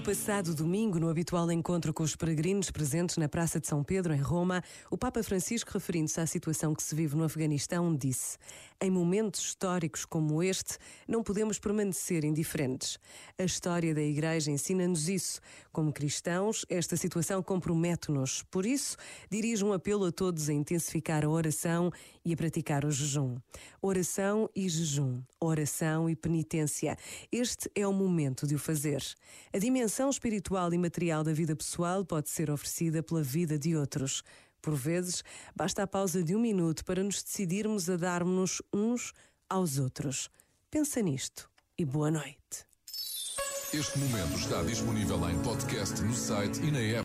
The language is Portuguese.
passado domingo, no habitual encontro com os peregrinos presentes na Praça de São Pedro, em Roma, o Papa Francisco, referindo-se à situação que se vive no Afeganistão, disse: Em momentos históricos como este, não podemos permanecer indiferentes. A história da Igreja ensina-nos isso. Como cristãos, esta situação compromete-nos. Por isso, dirijo um apelo a todos a intensificar a oração e a praticar o jejum. Oração e jejum. Oração e penitência. Este é o momento de o fazer. A dimensão espiritual e material da vida pessoal pode ser oferecida pela vida de outros. Por vezes, basta a pausa de um minuto para nos decidirmos a darmos uns aos outros. Pensa nisto e boa noite. Este momento está disponível em podcast no site e na app.